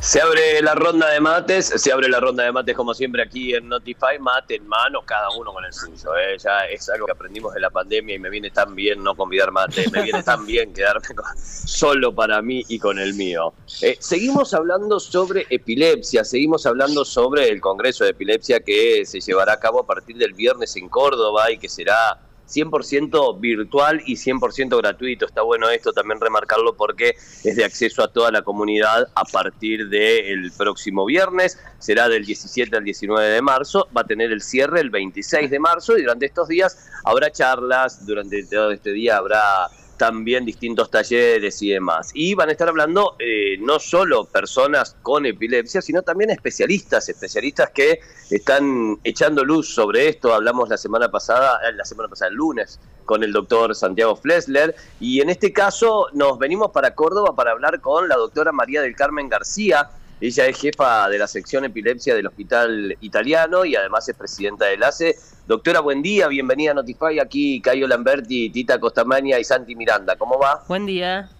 Se abre la ronda de mates, se abre la ronda de mates como siempre aquí en Notify, mate en mano, cada uno con el suyo. ¿eh? Ya es algo que aprendimos de la pandemia y me viene tan bien no convidar mate, me viene tan bien quedarme solo para mí y con el mío. Eh, seguimos hablando sobre epilepsia, seguimos hablando sobre el Congreso de Epilepsia que se llevará a cabo a partir del viernes en Córdoba y que será 100% virtual y 100% gratuito. Está bueno esto también remarcarlo porque es de acceso a toda la comunidad a partir del próximo viernes. Será del 17 al 19 de marzo. Va a tener el cierre el 26 de marzo y durante estos días habrá charlas. Durante todo este día habrá también distintos talleres y demás. Y van a estar hablando eh, no solo personas con epilepsia, sino también especialistas, especialistas que están echando luz sobre esto. Hablamos la semana pasada, eh, la semana pasada, el lunes, con el doctor Santiago Flesler. Y en este caso nos venimos para Córdoba para hablar con la doctora María del Carmen García. Ella es jefa de la sección epilepsia del Hospital Italiano y además es presidenta del ACE. Doctora, buen día, bienvenida a Notify. Aquí Cayo Lamberti, Tita Costamania y Santi Miranda. ¿Cómo va? Buen día.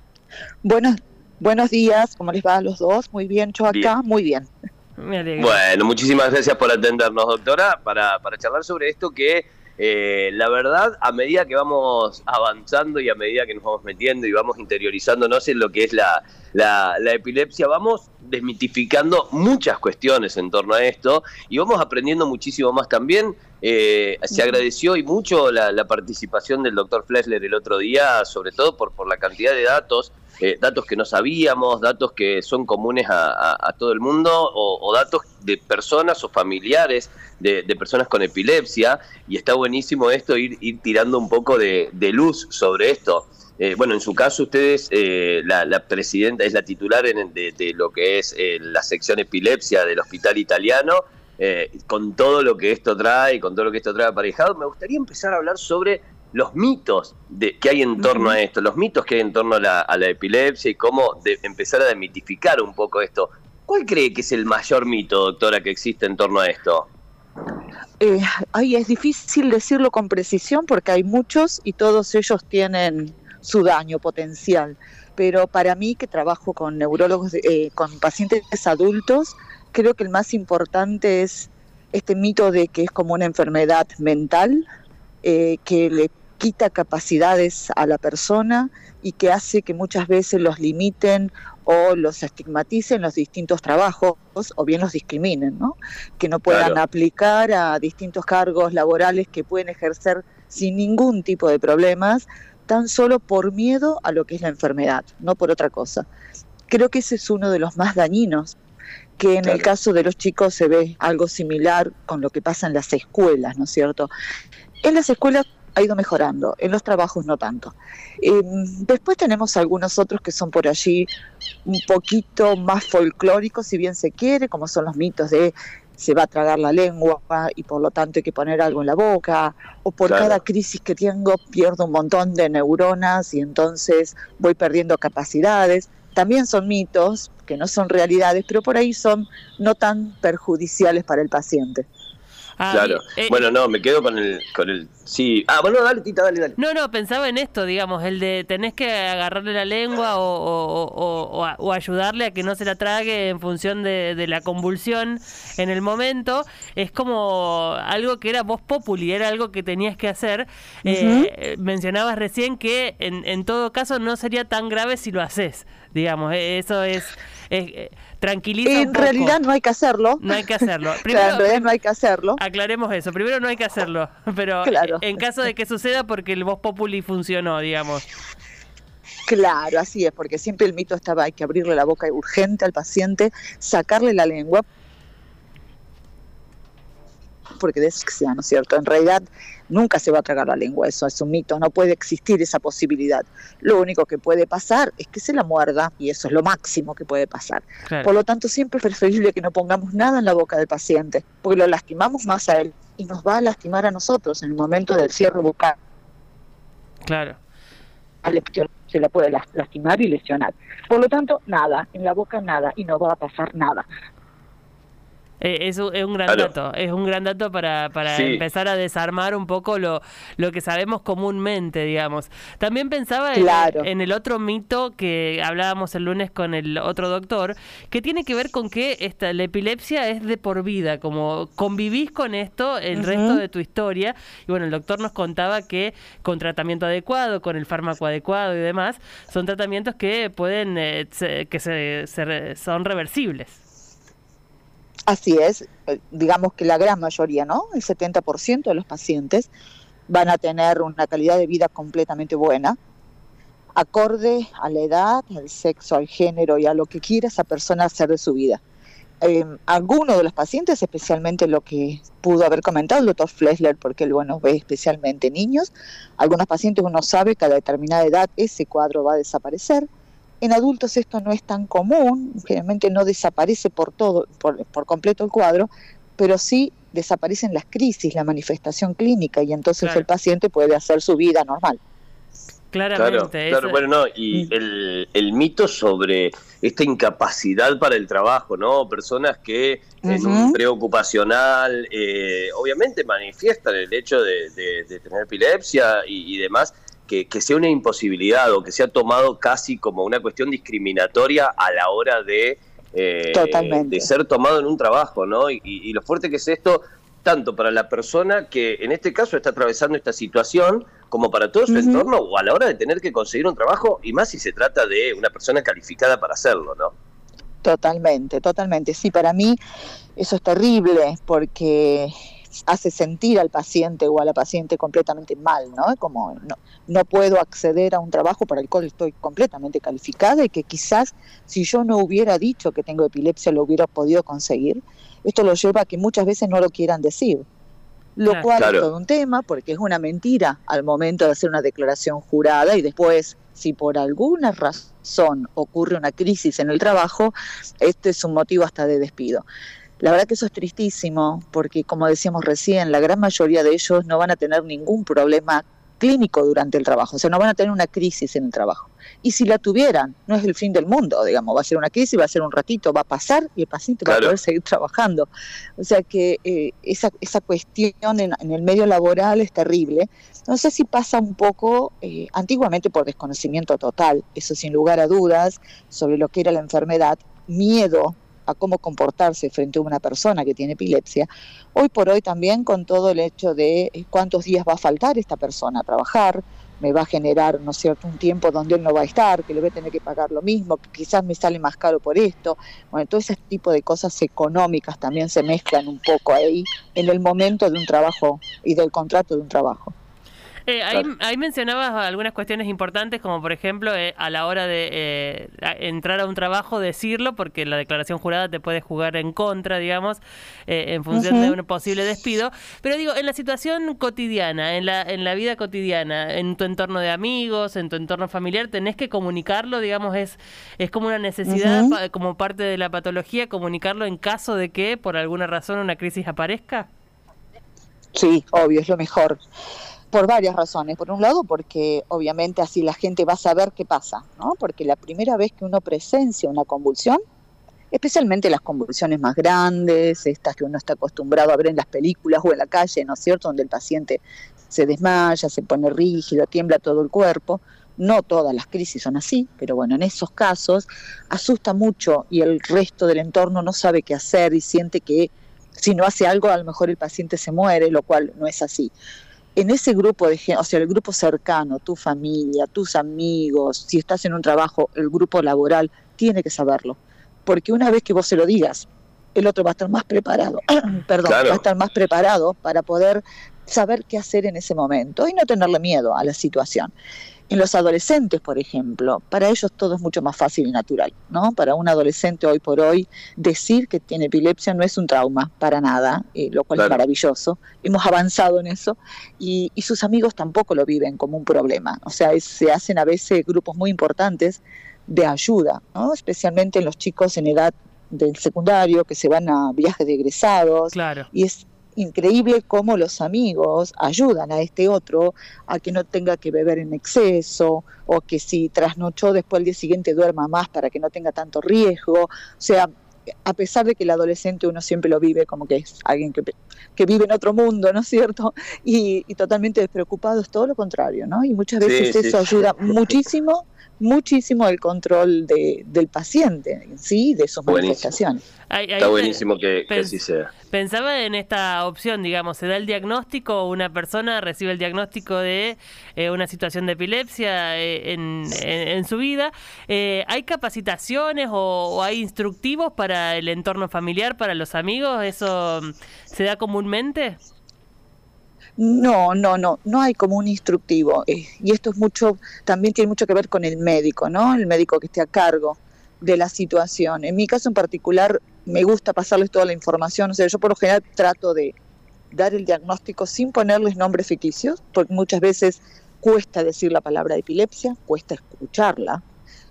Buenos, buenos días, ¿cómo les va a los dos? Muy bien, yo acá, muy bien. Bueno, muchísimas gracias por atendernos, doctora, para, para charlar sobre esto que eh, la verdad, a medida que vamos avanzando y a medida que nos vamos metiendo y vamos interiorizándonos en lo que es la, la, epilepsia, vamos desmitificando muchas cuestiones en torno a esto y vamos aprendiendo muchísimo más también. Eh, se agradeció y mucho la, participación del doctor Flesler el otro día, sobre todo por, por la cantidad de datos eh, datos que no sabíamos, datos que son comunes a, todo el mundo o, datos de personas o familiares de, personas con epilepsia y está buenísimo esto, ir, ir tirando un poco de, luz sobre esto. Eh, bueno, en su caso ustedes, eh, la, presidenta es la titular de, lo que es la sección epilepsia del Hospital Italiano, con todo lo que esto trae, con todo lo que esto trae aparejado, me gustaría empezar a hablar sobre los mitos de, que hay en torno a esto, los mitos que hay en torno a la, epilepsia y cómo de, empezar a demitificar un poco esto. ¿Cuál cree que es el mayor mito, doctora, que existe en torno a esto? Eh, es difícil decirlo con precisión porque hay muchos y todos ellos tienen su daño potencial. Pero para mí, que trabajo con neurólogos, eh, con pacientes adultos, creo que el más importante es este mito de que es como una enfermedad mental eh, que le quita capacidades a la persona y que hace que muchas veces los limiten o los estigmaticen los distintos trabajos o bien los discriminen, ¿no? que no puedan aplicar a distintos cargos laborales que pueden ejercer sin ningún tipo de problemas, tan solo por miedo a lo que es la enfermedad, no por otra cosa. Creo que ese es uno de los más dañinos, que en el caso de los chicos se ve algo similar con lo que pasa en las escuelas, ¿no es cierto? En las escuelas ha ido mejorando, en los trabajos no tanto. Em, después tenemos algunos otros que son por allí un poquito más folclóricos, si bien se quiere, como son los mitos de se va a tragar la lengua y por lo tanto hay que poner algo en la boca, o por cada crisis que tengo pierdo un montón de neuronas y entonces voy perdiendo capacidades. También son mitos que no son realidades, pero por ahí son no tan perjudiciales para el paciente. Ah, claro. Eh, bueno, no, me quedo con el, con el. Sí. Ah, bueno, dale, Tita, dale, dale. No, no, pensaba en esto, digamos, el de tenés que agarrarle la lengua o, ayudarle a que no se la trague en función de, la convulsión en el momento. Es como algo que era voz populi, era algo que tenías que hacer. Eh, mencionabas recién que en, en todo caso no sería tan grave si lo haces, digamos. E, eso es. es tranquiliza En realidad no hay que hacerlo. No hay que hacerlo. Primero, en realidad no hay que hacerlo. Aclaremos eso. Primero no hay que hacerlo, pero en caso de que suceda porque el voz populi funcionó, digamos. Claro, así es, porque siempre el mito estaba, hay que abrirle la boca urgente al paciente, sacarle la lengua, porque de sea, ¿no es cierto? En realidad nunca se va a tragar la lengua, eso es un mito, no puede existir esa posibilidad. Lo único que puede pasar es que se la muerda y eso es lo máximo que puede pasar. Por lo tanto, siempre es preferible que no pongamos nada en la boca del paciente, porque lo lastimamos más a él y nos va a lastimar a nosotros en el momento del cierre bucal. Claro. Se la puede lastimar y lesionar. Por lo tanto, nada, en la boca nada y no va a pasar nada. Eh, es, un, es, un gran dato, es un gran dato para, para empezar a desarmar un poco lo, lo que sabemos comúnmente, digamos. También pensaba en, el otro mito que hablábamos el lunes con el otro doctor, que tiene que ver con que esta, la epilepsia es de por vida, como convivís con esto el resto de tu historia. Y bueno, el doctor nos contaba que con tratamiento adecuado, con el fármaco adecuado y demás, son tratamientos que pueden, eh, que se, son reversibles. Así es, eh, digamos que la gran mayoría, ¿no? El 70% de los pacientes van a tener una calidad de vida completamente buena, acorde a la edad, al sexo, al género y a lo que quiera esa persona hacer de su vida. Eh, algunos de los pacientes, especialmente lo que pudo haber comentado el doctor Flesler, porque él bueno, ve especialmente niños, algunos pacientes uno sabe que a determinada edad ese cuadro va a desaparecer, en adultos esto no es tan común, generalmente no desaparece por todo, por, completo el cuadro, pero sí desaparecen las crisis, la manifestación clínica, y entonces el paciente puede hacer su vida normal. Claramente. Claro, bueno, no, y mm. el, el, mito sobre esta incapacidad para el trabajo, ¿no? Personas que en un preocupacional, eh, obviamente manifiestan el hecho de, tener epilepsia y, y, demás, que, sea una imposibilidad o que sea tomado casi como una cuestión discriminatoria a la hora de, eh, de ser tomado en un trabajo, ¿no? Y, lo fuerte que es esto, tanto para la persona que en este caso está atravesando esta situación, como para todo su entorno, o a la hora de tener que conseguir un trabajo, y más si se trata de una persona calificada para hacerlo, ¿no? Totalmente, totalmente. Sí, para mí eso es terrible porque hace sentir al paciente o a la paciente completamente mal, ¿no? Como no, no puedo acceder a un trabajo para el cual estoy completamente calificada y que quizás si yo no hubiera dicho que tengo epilepsia lo hubiera podido conseguir. Esto lo lleva a que muchas veces no lo quieran decir. Lo cual es todo un tema porque es una mentira al momento de hacer una declaración jurada y después si por alguna razón ocurre una crisis en el trabajo, este es un motivo hasta de despido. La verdad que eso es tristísimo porque, como decíamos recién, la gran mayoría de ellos no van a tener ningún problema clínico durante el trabajo, o sea, no van a tener una crisis en el trabajo. Y si la tuvieran, no es el fin del mundo, digamos, va a ser una crisis, va a ser un ratito, va a pasar y el paciente va a poder seguir trabajando. O sea que eh, esa, esa cuestión en, el medio laboral es terrible. No sé si pasa un poco, eh, antiguamente por desconocimiento total, eso sin lugar a dudas, sobre lo que era la enfermedad, miedo a cómo comportarse frente a una persona que tiene epilepsia, hoy por hoy también con todo el hecho de cuántos días va a faltar esta persona a trabajar, me va a generar, ¿no es un tiempo donde él no va a estar, que le voy a tener que pagar lo mismo, quizás me sale más caro por esto. Bueno, todo ese tipo de cosas económicas también se mezclan un poco ahí en el momento de un trabajo y del contrato de un trabajo. Eh, ahí, mencionabas algunas cuestiones importantes, como por ejemplo eh, a la hora de eh, entrar a un trabajo, decirlo, porque la declaración jurada te puede jugar en contra, digamos, en función de un posible despido. Pero digo, en la situación cotidiana, en la, en la vida cotidiana, en tu entorno de amigos, en tu entorno familiar, tenés que comunicarlo, digamos, es, es como una necesidad, como parte de la patología, comunicarlo en caso de que por alguna razón una crisis aparezca. Sí, obvio, es lo mejor por varias razones. Por un lado, porque obviamente así la gente va a saber qué pasa, ¿no? Porque la primera vez que uno presencia una convulsión, especialmente las convulsiones más grandes, estas que uno está acostumbrado a ver en las películas o en la calle, ¿no es cierto?, donde el paciente se desmaya, se pone rígido, tiembla todo el cuerpo. No todas las crisis son así, pero bueno, en esos casos asusta mucho y el resto del entorno no sabe qué hacer y siente que si no hace algo a lo mejor el paciente se muere, lo cual no es así en ese grupo de gente, o sea, el grupo cercano, tu familia, tus amigos, si estás en un trabajo, el grupo laboral, tiene que saberlo. Porque una vez que vos se lo digas, el otro va a estar más preparado, perdón, va a estar más preparado para poder saber qué hacer en ese momento y no tenerle miedo a la situación. En los adolescentes, por ejemplo, para ellos todo es mucho más fácil y natural, ¿no? Para un adolescente hoy por hoy, decir que tiene epilepsia no es un trauma para nada, eh, lo cual es maravilloso. Hemos avanzado en eso y, sus amigos tampoco lo viven como un problema. O sea, se hacen a veces grupos muy importantes de ayuda, ¿no? Especialmente en los chicos en edad del secundario que se van a viajes de egresados. Claro. Y es increíble cómo los amigos ayudan a este otro a que no tenga que beber en exceso o que si trasnochó después el día siguiente duerma más para que no tenga tanto riesgo. O sea, a pesar de que el adolescente uno siempre lo vive como que es alguien que, que vive en otro mundo, ¿no es cierto? Y, totalmente despreocupado, es todo lo contrario, ¿no? Y muchas veces eso ayuda muchísimo muchísimo el control de, del paciente en sí, de sus manifestaciones. Está buenísimo que, así sea. Pensaba en esta opción, digamos, se da el diagnóstico, una persona recibe el diagnóstico de eh, una situación de epilepsia eh, en, su vida. Eh, ¿Hay capacitaciones o, hay instructivos para el entorno familiar, para los amigos? ¿Eso mm, se da comúnmente? No, no, no, no hay como un instructivo. Eh, y esto es mucho, también tiene mucho que ver con el médico, ¿no? El médico que esté a cargo de la situación. En mi caso en particular, me gusta pasarles toda la información. O sea, yo por lo general trato de dar el diagnóstico sin ponerles nombres ficticios, porque muchas veces cuesta decir la palabra epilepsia, cuesta escucharla.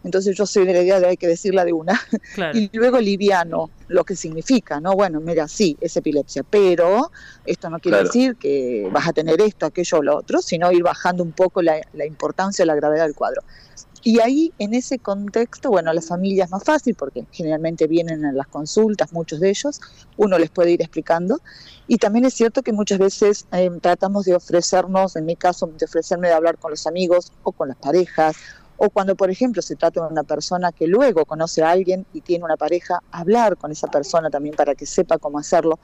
Entonces yo soy de la idea de hay que decirla de una. Y luego liviano, lo que significa, ¿no? Bueno, mira, sí, es epilepsia, pero esto no quiere decir que vas a tener esto, aquello o lo otro, sino ir bajando un poco la, la importancia o la gravedad del cuadro. Y ahí, en ese contexto, bueno, la familia es más fácil porque generalmente vienen a las consultas, muchos de ellos, uno les puede ir explicando. Y también es cierto que muchas veces eh, tratamos de ofrecernos, en mi caso, de ofrecerme de hablar con los amigos o con las parejas o cuando, por ejemplo, se trata de una persona que luego conoce a alguien y tiene una pareja, hablar con esa persona también para que sepa cómo hacerlo.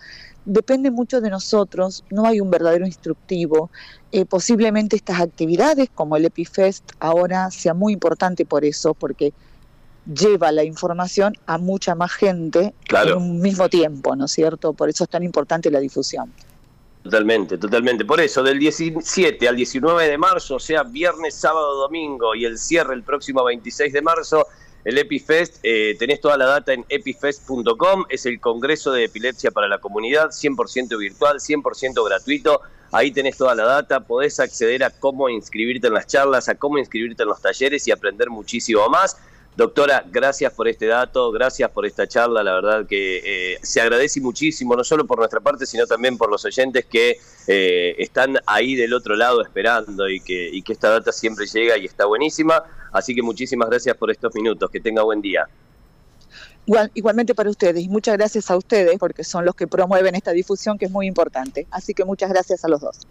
Depende mucho de nosotros, no hay un verdadero instructivo. Eh, posiblemente estas actividades como el EpiFest ahora sea muy importante por eso, porque lleva la información a mucha más gente en un mismo tiempo, ¿no es cierto? Por eso es tan importante la difusión. Totalmente, totalmente. Por eso, del 17 al 19 de marzo, o sea, viernes, sábado, domingo y el cierre el próximo 26 de marzo, el EpiFest, eh, tenés toda la data en epifest.com, es el Congreso de Epilepsia para la Comunidad, 100% virtual, 100% gratuito, ahí tenés toda la data, podés acceder a cómo inscribirte en las charlas, a cómo inscribirte en los talleres y aprender muchísimo más. Doctora, gracias por este dato, gracias por esta charla, la verdad que eh, se agradece muchísimo, no solo por nuestra parte, sino también por los oyentes que eh, están ahí del otro lado esperando y que, y que esta data siempre llega y está buenísima. Así que muchísimas gracias por estos minutos, que tenga buen día igualmente para ustedes y muchas gracias a ustedes porque son los que promueven esta difusión que es muy importante. Así que muchas gracias a los dos.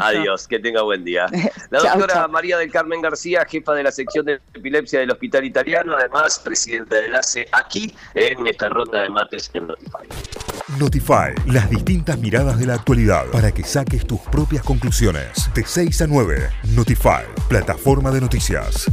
Adiós, que tenga buen día. La doctora María del Carmen García, jefa de la sección de epilepsia del Hospital Italiano, además presidenta de ACE aquí en esta ronda de mates en Notify. Notify, las distintas miradas de la actualidad para que saques tus propias conclusiones. De 6 a 9, Notify, plataforma de noticias.